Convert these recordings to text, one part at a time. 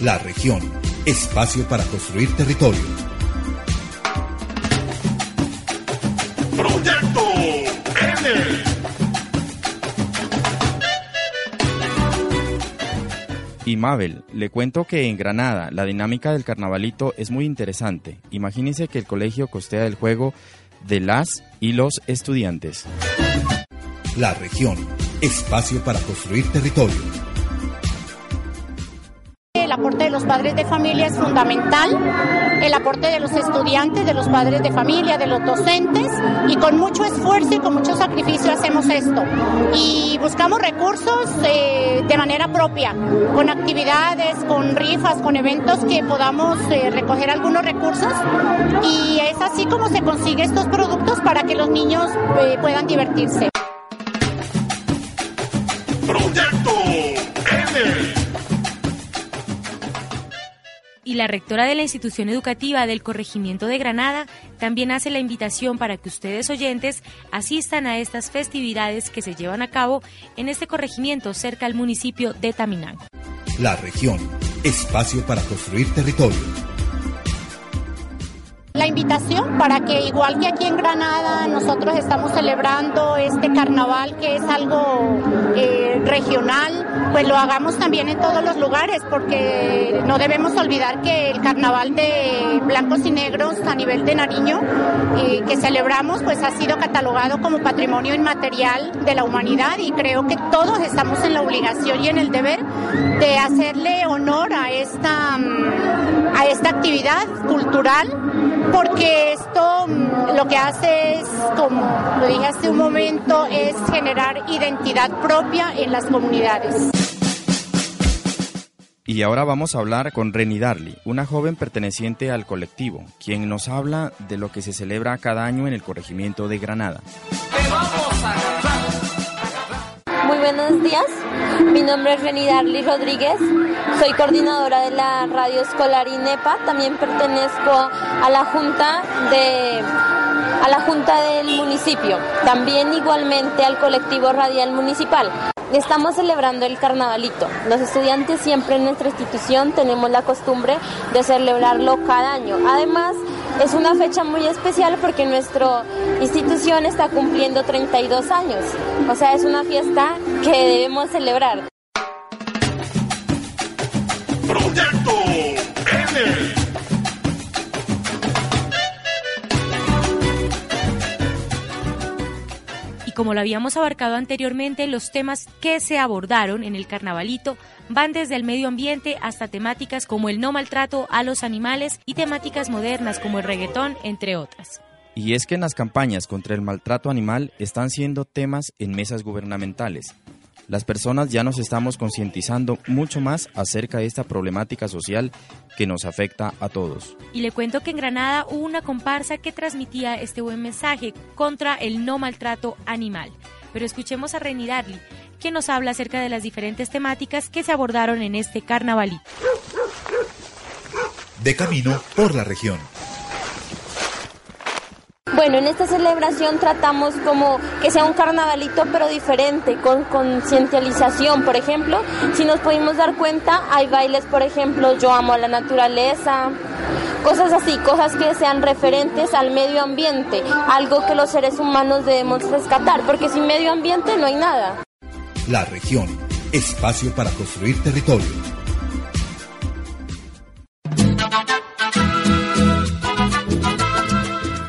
La región, espacio para construir territorio. Proyecto N. Y Mabel, le cuento que en Granada la dinámica del carnavalito es muy interesante. Imagínense que el colegio costea el juego de las y los estudiantes. La región, espacio para construir territorio. Aporte de los padres de familia es fundamental, el aporte de los estudiantes, de los padres de familia, de los docentes y con mucho esfuerzo y con mucho sacrificio hacemos esto. Y buscamos recursos eh, de manera propia, con actividades, con rifas, con eventos que podamos eh, recoger algunos recursos y es así como se consigue estos productos para que los niños eh, puedan divertirse. La rectora de la institución educativa del Corregimiento de Granada también hace la invitación para que ustedes oyentes asistan a estas festividades que se llevan a cabo en este corregimiento cerca al municipio de Taminán. La región, espacio para construir territorio. La invitación para que igual que aquí en Granada nosotros estamos celebrando este carnaval que es algo eh, regional, pues lo hagamos también en todos los lugares porque no debemos olvidar que el carnaval de blancos y negros a nivel de Nariño eh, que celebramos pues ha sido catalogado como patrimonio inmaterial de la humanidad y creo que todos estamos en la obligación y en el deber de hacerle honor a esta, a esta actividad cultural porque esto mm, lo que hace es, como lo dije hace un momento, es generar identidad propia en las comunidades. Y ahora vamos a hablar con Reni Darly, una joven perteneciente al colectivo, quien nos habla de lo que se celebra cada año en el corregimiento de Granada. Buenos días, mi nombre es Reni Darly Rodríguez, soy coordinadora de la radio escolar INEPA, también pertenezco a la junta de a la junta del municipio, también igualmente al colectivo radial municipal. Estamos celebrando el carnavalito. Los estudiantes siempre en nuestra institución tenemos la costumbre de celebrarlo cada año. Además, es una fecha muy especial porque nuestra institución está cumpliendo 32 años. O sea, es una fiesta que debemos celebrar. Proyecto como lo habíamos abarcado anteriormente, los temas que se abordaron en el carnavalito van desde el medio ambiente hasta temáticas como el no maltrato a los animales y temáticas modernas como el reggaetón, entre otras. Y es que en las campañas contra el maltrato animal están siendo temas en mesas gubernamentales. Las personas ya nos estamos concientizando mucho más acerca de esta problemática social que nos afecta a todos. Y le cuento que en Granada hubo una comparsa que transmitía este buen mensaje contra el no maltrato animal. Pero escuchemos a Reni Darly, quien nos habla acerca de las diferentes temáticas que se abordaron en este carnavalito. De camino por la región. Bueno, en esta celebración tratamos como que sea un carnavalito pero diferente, con concientización. Por ejemplo, si nos pudimos dar cuenta, hay bailes, por ejemplo, yo amo a la naturaleza, cosas así, cosas que sean referentes al medio ambiente, algo que los seres humanos debemos rescatar, porque sin medio ambiente no hay nada. La región, espacio para construir territorio.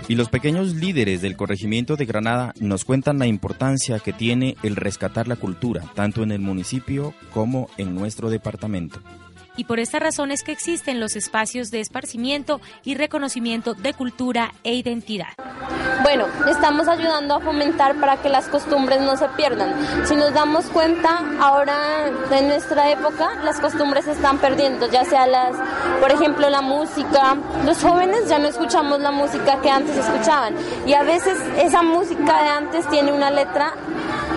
Y los pequeños líderes del corregimiento de Granada nos cuentan la importancia que tiene el rescatar la cultura, tanto en el municipio como en nuestro departamento. Y por esta razón es que existen los espacios de esparcimiento y reconocimiento de cultura e identidad. Bueno, estamos ayudando a fomentar para que las costumbres no se pierdan. Si nos damos cuenta, ahora en nuestra época las costumbres se están perdiendo, ya sea las, por ejemplo, la música. Los jóvenes ya no escuchamos la música que antes escuchaban y a veces esa música de antes tiene una letra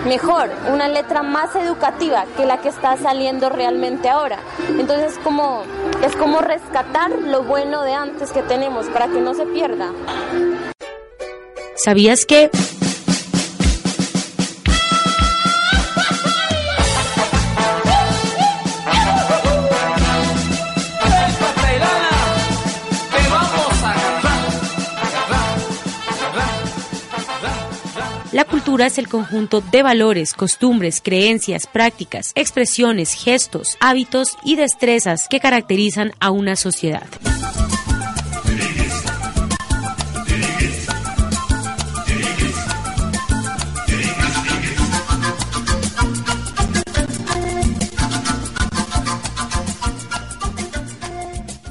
mejor, una letra más educativa que la que está saliendo realmente ahora. Entonces como es como rescatar lo bueno de antes que tenemos para que no se pierda. ¿Sabías que es el conjunto de valores, costumbres, creencias, prácticas, expresiones, gestos, hábitos y destrezas que caracterizan a una sociedad.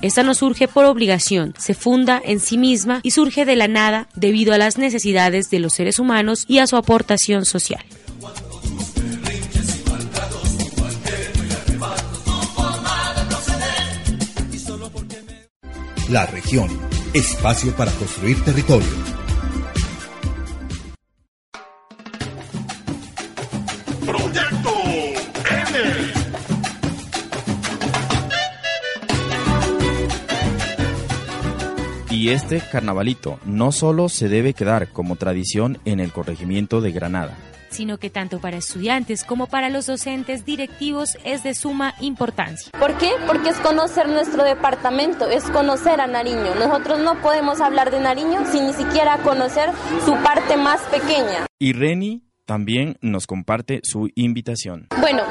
Esta no surge por obligación, se funda en sí misma y surge de la nada debido a las necesidades de los seres humanos y a su aportación social. La región, espacio para construir territorio. Y este carnavalito no solo se debe quedar como tradición en el corregimiento de Granada, sino que tanto para estudiantes como para los docentes directivos es de suma importancia. ¿Por qué? Porque es conocer nuestro departamento, es conocer a Nariño. Nosotros no podemos hablar de Nariño sin ni siquiera conocer su parte más pequeña. Y Reni también nos comparte su invitación. Bueno,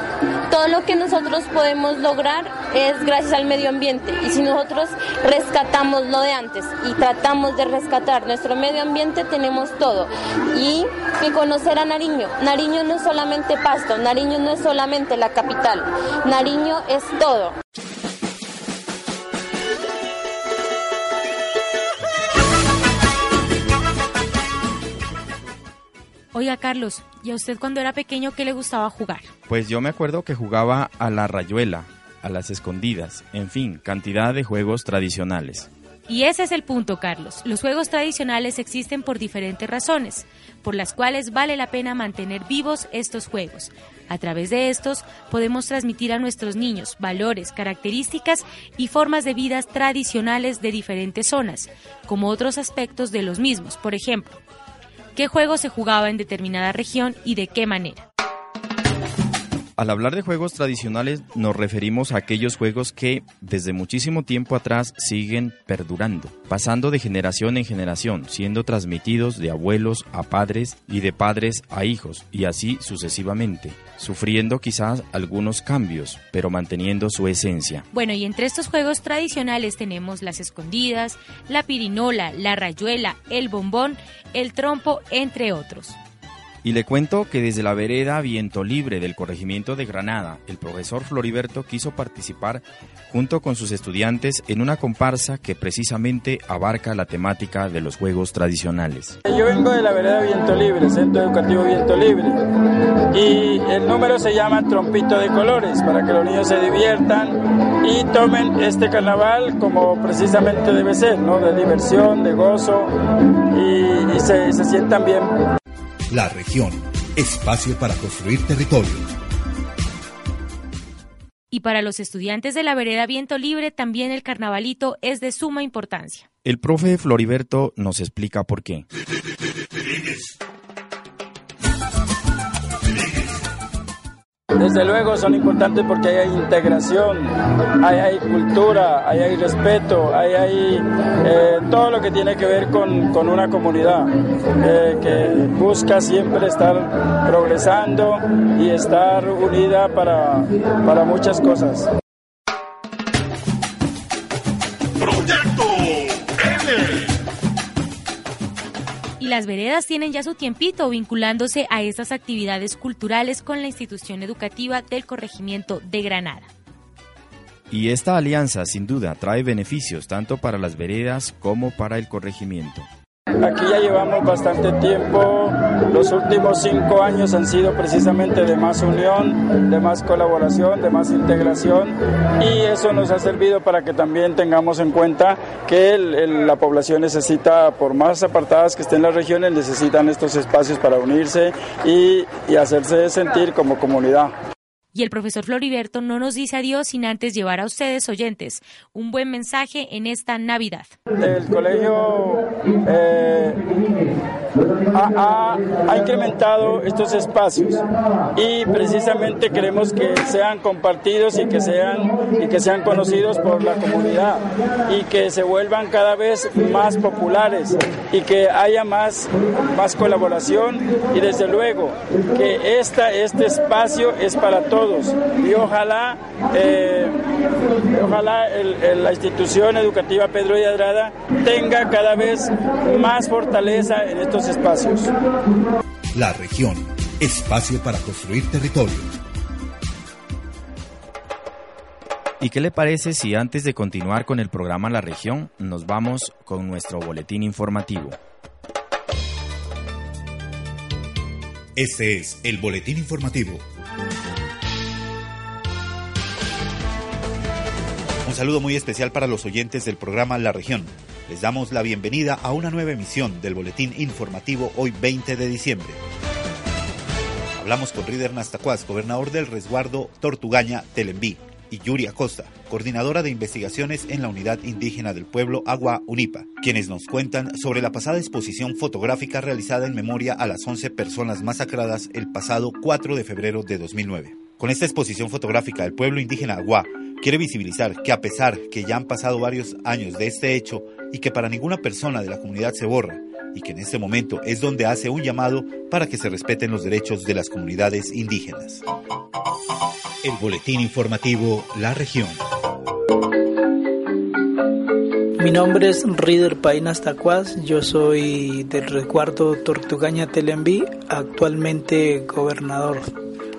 todo lo que nosotros podemos lograr es gracias al medio ambiente y si nosotros rescatamos lo de antes y tratamos de rescatar nuestro medio ambiente tenemos todo y que conocer a Nariño. Nariño no es solamente Pasto, Nariño no es solamente la capital, Nariño es todo. Oiga, Carlos, ¿y a usted cuando era pequeño qué le gustaba jugar? Pues yo me acuerdo que jugaba a la rayuela, a las escondidas, en fin, cantidad de juegos tradicionales. Y ese es el punto, Carlos. Los juegos tradicionales existen por diferentes razones, por las cuales vale la pena mantener vivos estos juegos. A través de estos podemos transmitir a nuestros niños valores, características y formas de vida tradicionales de diferentes zonas, como otros aspectos de los mismos. Por ejemplo, qué juego se jugaba en determinada región y de qué manera. Al hablar de juegos tradicionales nos referimos a aquellos juegos que desde muchísimo tiempo atrás siguen perdurando, pasando de generación en generación, siendo transmitidos de abuelos a padres y de padres a hijos, y así sucesivamente, sufriendo quizás algunos cambios, pero manteniendo su esencia. Bueno, y entre estos juegos tradicionales tenemos las escondidas, la pirinola, la rayuela, el bombón, el trompo, entre otros. Y le cuento que desde la vereda Viento Libre del corregimiento de Granada, el profesor Floriberto quiso participar junto con sus estudiantes en una comparsa que precisamente abarca la temática de los juegos tradicionales. Yo vengo de la vereda Viento Libre, Centro Educativo Viento Libre, y el número se llama Trompito de Colores, para que los niños se diviertan y tomen este carnaval como precisamente debe ser, ¿no? de diversión, de gozo, y, se, se sientan bien. La región, espacio para construir territorio. Y para los estudiantes de la vereda Viento Libre también el carnavalito es de suma importancia. El profe Floriberto nos explica por qué. Desde luego son importantes porque hay integración, ahí hay cultura, ahí hay respeto, ahí hay eh, todo lo que tiene que ver con, con una comunidad eh, que busca siempre estar progresando y estar unida para, para muchas cosas. Las veredas tienen ya su tiempito vinculándose a estas actividades culturales con la institución educativa del corregimiento de Granada. Y esta alianza sin duda trae beneficios tanto para las veredas como para el corregimiento. Aquí ya llevamos bastante tiempo, los últimos cinco años han sido precisamente de más unión, de más colaboración, de más integración y eso nos ha servido para que también tengamos en cuenta que la población necesita, por más apartadas que estén las regiones, necesitan estos espacios para unirse y hacerse sentir como comunidad. Y el profesor Floriberto no nos dice adiós sin antes llevar a ustedes, oyentes, un buen mensaje en esta Navidad. El colegio eh, ha, ha, incrementado estos espacios. Y precisamente queremos que sean compartidos y que sean, y que sean conocidos por la comunidad y que se vuelvan cada vez más populares y que haya más, más colaboración. Y desde luego que esta, este espacio es para todos. Y ojalá, eh, ojalá la institución educativa Pedro y Adrada tenga cada vez más fortaleza en estos espacios. La región, espacio para construir territorio. ¿Y qué le parece si antes de continuar con el programa La región nos vamos con nuestro boletín informativo? Este es el boletín informativo. Un saludo muy especial para los oyentes del programa La región. Les damos la bienvenida a una nueva emisión del boletín informativo hoy 20 de diciembre. Hablamos con Rider Nastacuaz, gobernador del resguardo Tortugaña Telembí, y Yuri Acosta, coordinadora de investigaciones en la Unidad Indígena del Pueblo Agua Unipa, quienes nos cuentan sobre la pasada exposición fotográfica realizada en memoria a las 11 personas masacradas el pasado 4 de febrero de 2009. Con esta exposición fotográfica, el pueblo indígena Agua quiere visibilizar que a pesar que ya han pasado varios años de este hecho y que para ninguna persona de la comunidad se borra, y que en este momento es donde hace un llamado para que se respeten los derechos de las comunidades indígenas. El boletín informativo La región. Mi nombre es Rider Painas Tacuaz, yo soy del resguardo Tortugaña Telembí, actualmente gobernador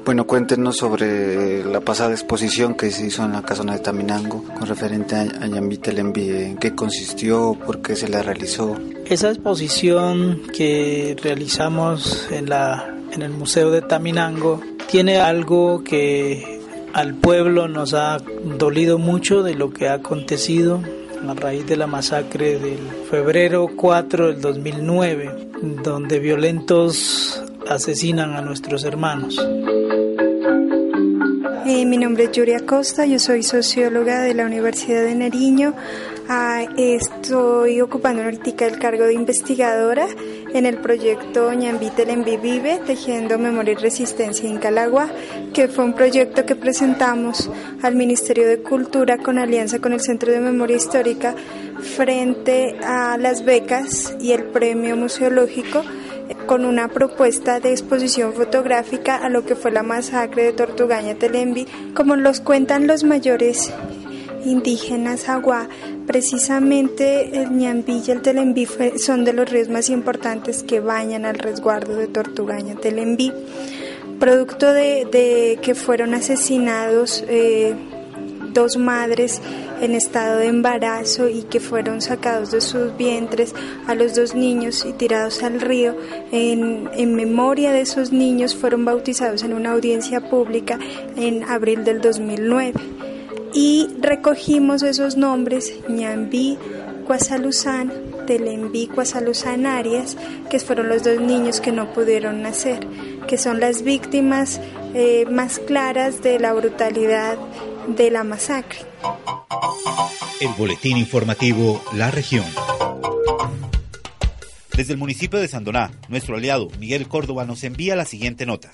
bueno, cuéntenos sobre la pasada exposición que se hizo en la casona de Taminango con referente a Yambi Telembi, en qué consistió, por qué se la realizó. Esa exposición que realizamos en, la, en el Museo de Taminango tiene algo que al pueblo nos ha dolido mucho de lo que ha acontecido a raíz de la masacre del febrero 4 del 2009, donde violentos asesinan a nuestros hermanos. Eh, mi nombre es Yuri Acosta, yo soy socióloga de la Universidad de Nariño. Ah, estoy ocupando ahorita el cargo de investigadora en el proyecto Ñambitel en Vive, Tejiendo Memoria y Resistencia en Calagua, que fue un proyecto que presentamos al Ministerio de Cultura con alianza con el Centro de Memoria Histórica frente a las becas y el premio museológico con una propuesta de exposición fotográfica a lo que fue la masacre de Tortugaña Telembi, como los cuentan los mayores indígenas agua. Precisamente el Ñambí y el Telembi son de los ríos más importantes que bañan al resguardo de Tortugaña Telembi. Producto de, que fueron asesinados eh, dos madres en estado de embarazo y que fueron sacados de sus vientres a los dos niños y tirados al río. En, en memoria de esos niños fueron bautizados en una audiencia pública en abril del 2009 y recogimos esos nombres, Ñambí, Cuasaluzán, Telembí, Cuasaluzán Arias, que fueron los dos niños que no pudieron nacer, que son las víctimas eh, más claras de la brutalidad de la masacre. El boletín informativo La región. Desde el municipio de Sandoná, nuestro aliado Miguel Córdoba nos envía la siguiente nota.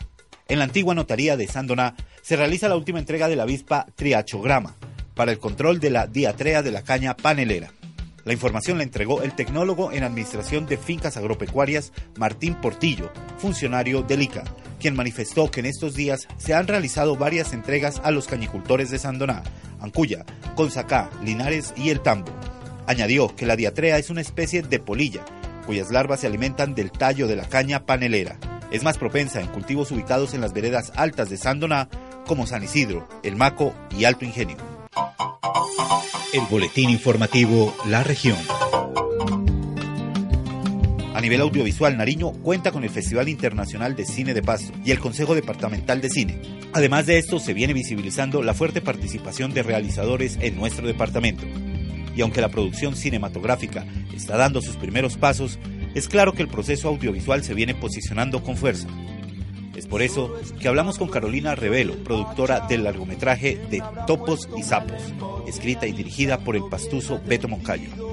En la antigua notaría de Sandoná se realiza la última entrega de la avispa triachograma para el control de la diatrea de la caña panelera. La información la entregó el tecnólogo en Administración de Fincas Agropecuarias Martín Portillo, funcionario del ICA, quien manifestó que en estos días se han realizado varias entregas a los cañicultores de Sandoná, Ancuya, Consacá, Linares y El Tambo. Añadió que la diatrea es una especie de polilla, cuyas larvas se alimentan del tallo de la caña panelera. Es más propensa en cultivos ubicados en las veredas altas de Sandoná, como San Isidro, El Maco y Alto Ingenio. El boletín informativo La región. A nivel audiovisual, Nariño cuenta con el Festival Internacional de Cine de Pasto y el Consejo Departamental de Cine. Además de esto, se viene visibilizando la fuerte participación de realizadores en nuestro departamento. Y aunque la producción cinematográfica está dando sus primeros pasos, es claro que el proceso audiovisual se viene posicionando con fuerza. Es por eso que hablamos con Carolina Revelo, productora del largometraje de Topos y Sapos, escrita y dirigida por el pastuso Beto Moncayo.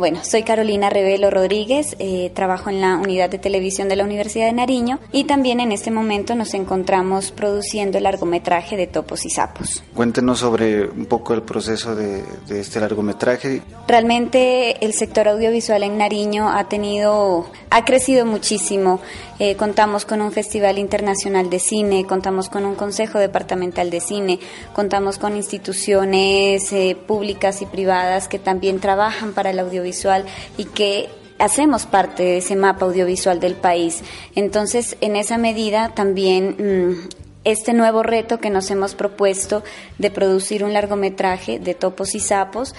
Bueno, soy Carolina Revelo Rodríguez, eh, trabajo en la unidad de televisión de la Universidad de Nariño y también en este momento nos encontramos produciendo el largometraje de Topos y Sapos. Cuéntenos sobre un poco el proceso de, este largometraje. Realmente el sector audiovisual en Nariño ha tenido, ha crecido muchísimo. Eh, contamos con un Festival Internacional de Cine, contamos con un Consejo Departamental de Cine, contamos con instituciones eh, públicas y privadas que también trabajan para el audiovisual y que hacemos parte de ese mapa audiovisual del país. Entonces, en esa medida también mm, este nuevo reto que nos hemos propuesto de producir un largometraje de topos y sapos,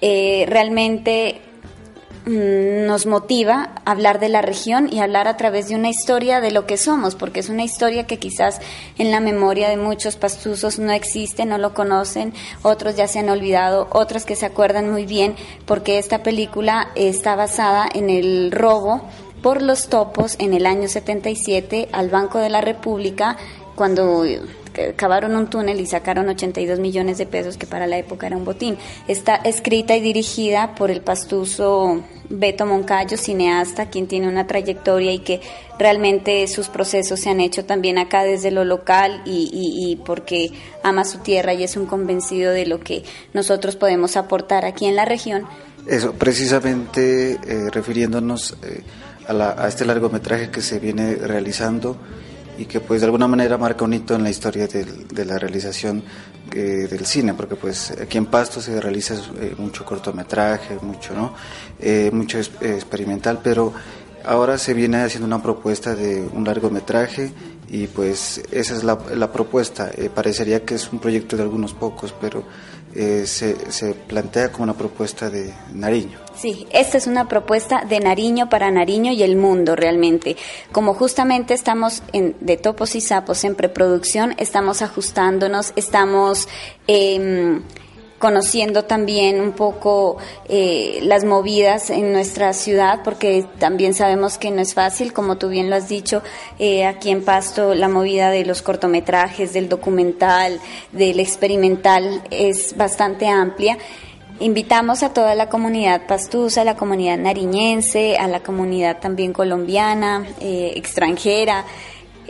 eh, realmente nos motiva hablar de la región y hablar a través de una historia de lo que somos, porque es una historia que quizás en la memoria de muchos pastuzos no existe, no lo conocen, otros ya se han olvidado, otros que se acuerdan muy bien, porque esta película está basada en el robo por los topos en el año 77 al Banco de la República cuando cavaron un túnel y sacaron 82 millones de pesos, que para la época era un botín. Está escrita y dirigida por el pastuso Beto Moncayo, cineasta, quien tiene una trayectoria y que realmente sus procesos se han hecho también acá desde lo local y, porque ama su tierra y es un convencido de lo que nosotros podemos aportar aquí en la región. Eso, precisamente eh, refiriéndonos eh, a, a este largometraje que se viene realizando y que pues de alguna manera marca un hito en la historia de, la realización eh, del cine, porque pues aquí en Pasto se realiza eh, mucho cortometraje, mucho, ¿no? Eh, mucho experimental, pero ahora se viene haciendo una propuesta de un largometraje y pues esa es la propuesta. parecería que es un proyecto de algunos pocos, pero se, se plantea como una propuesta de Nariño. Sí, esta es una propuesta de Nariño para Nariño y el mundo realmente. Como justamente estamos en, de topos y sapos en preproducción, estamos ajustándonos, estamos eh, conociendo también un poco eh, las movidas en nuestra ciudad, porque también sabemos que no es fácil, como tú bien lo has dicho, eh, aquí en Pasto la movida de los cortometrajes, del documental, del experimental es bastante amplia. Invitamos a toda la comunidad pastusa, a la comunidad nariñense, a la comunidad también colombiana, eh, extranjera,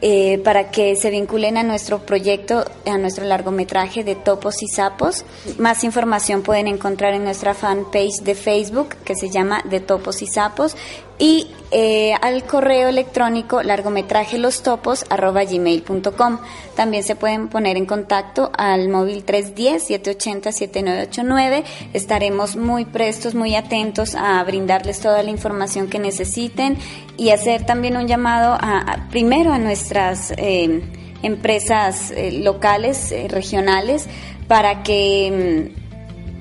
eh, para que se vinculen a nuestro proyecto, a nuestro largometraje de Topos y Sapos. Más información pueden encontrar en nuestra fanpage de Facebook que se llama De Topos y Sapos y eh, al correo electrónico largometraje los topos arroba gmail.com. También se pueden poner en contacto al móvil 310-780-7989. Estaremos muy prestos, muy atentos a brindarles toda la información que necesiten y hacer también un llamado a, primero a nuestras eh, empresas eh, locales, regionales, para que mm,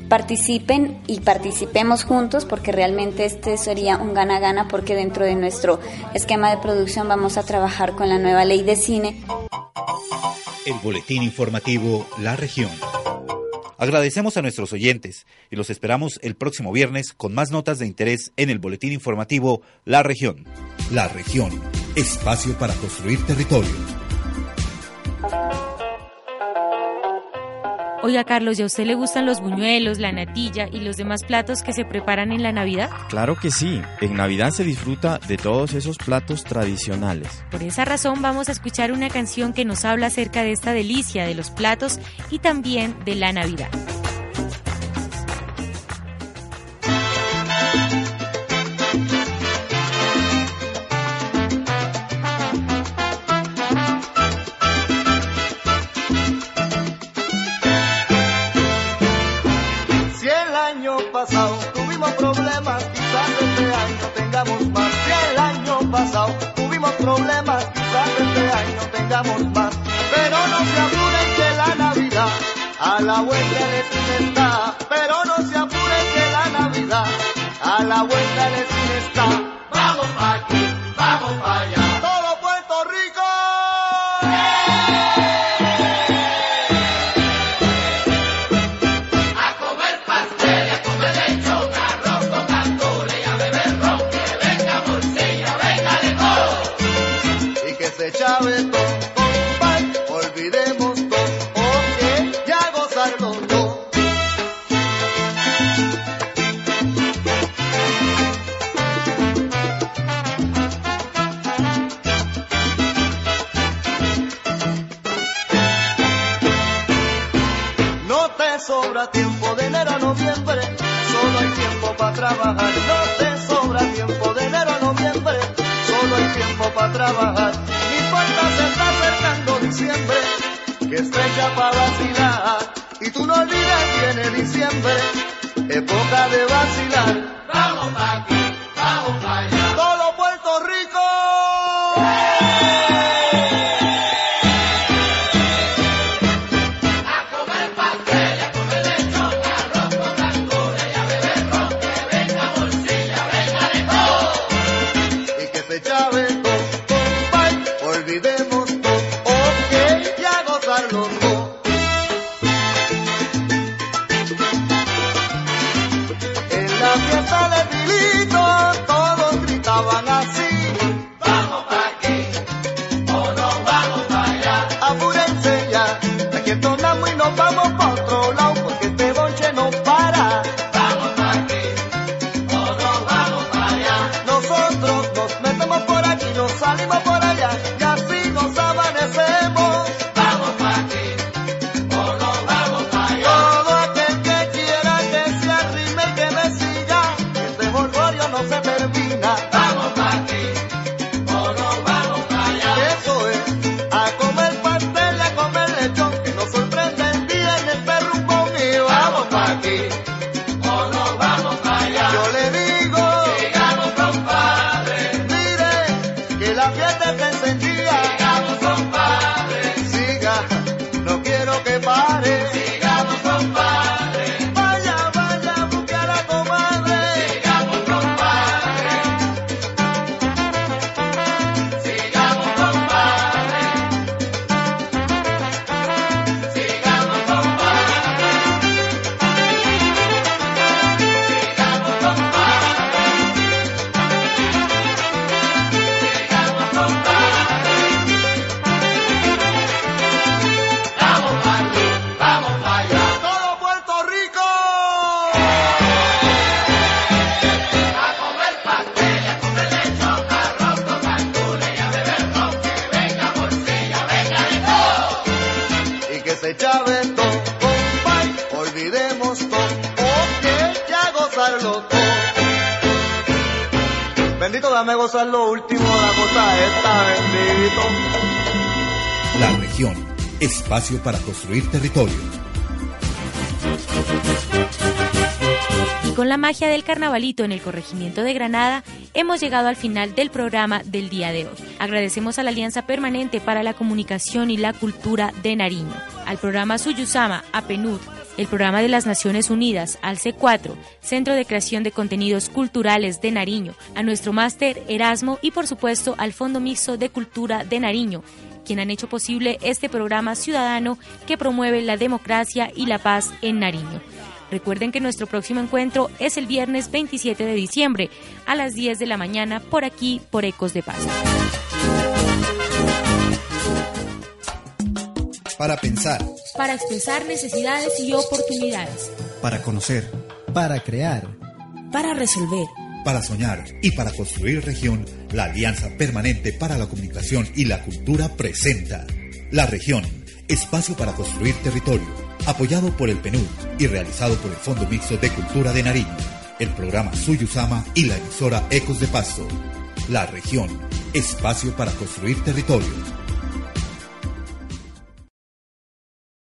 participen y participemos juntos porque realmente este sería un gana-gana porque dentro de nuestro esquema de producción vamos a trabajar con la nueva ley de cine. El boletín informativo La región. Agradecemos a nuestros oyentes y los esperamos el próximo viernes con más notas de interés en el boletín informativo La región. La región, espacio para construir territorio. Oiga, Carlos, ¿y a usted le gustan los buñuelos, la natilla y los demás platos que se preparan en la Navidad? Claro que sí. En Navidad se disfruta de todos esos platos tradicionales. Por esa razón vamos a escuchar una canción que nos habla acerca de esta delicia de los platos y también de la Navidad. Pero no se apuren que la Navidad a la vuelta de esquina. Pero no se apuren que la Navidad a la vuelta de esquina. Tú no olvides, viene diciembre, compay, olvidemos todo. Ok, ya gozarlo todo. Bendito, dame gozar lo último, la cosa esta, bendito. La región, espacio para construir territorio. Y con la magia del carnavalito en el corregimiento de Granada, hemos llegado al final del programa del día de hoy. Agradecemos a la Alianza Permanente para la Comunicación y la Cultura de Nariño, al programa Suyusama, a PNUD, el programa de las Naciones Unidas, al C4, Centro de Creación de Contenidos Culturales de Nariño, a nuestro máster Erasmo y por supuesto al Fondo Mixto de Cultura de Nariño, quien han hecho posible este programa ciudadano que promueve la democracia y la paz en Nariño. Recuerden que nuestro próximo encuentro es el viernes 27 de diciembre a las 10 de la mañana por aquí, por Ecos de Paz. Para pensar, Para expresar necesidades y oportunidades. para conocer, para crear, Para resolver. para soñar y para construir región, la Alianza Permanente para la Comunicación y la Cultura presenta La Región, espacio para construir territorio, apoyado por el PNUD y realizado por el Fondo Mixto de Cultura de Nariño, el programa Suyusama y la emisora Ecos de Pasto. La Región, espacio para construir territorio